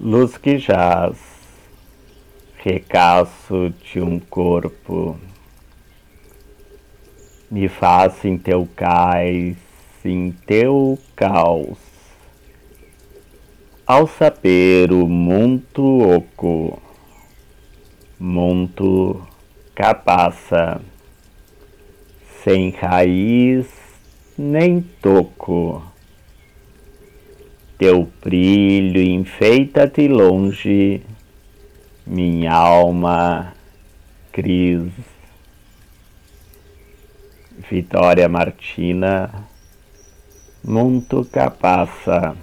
luz que jaz, recaço de um corpo, me faça em teu cais, em teu caos, ao saber o muito oco, muito capaça, sem raiz nem toco teu brilho enfeita-te longe, minha alma, Cris. Vitória Martina, muito capaça.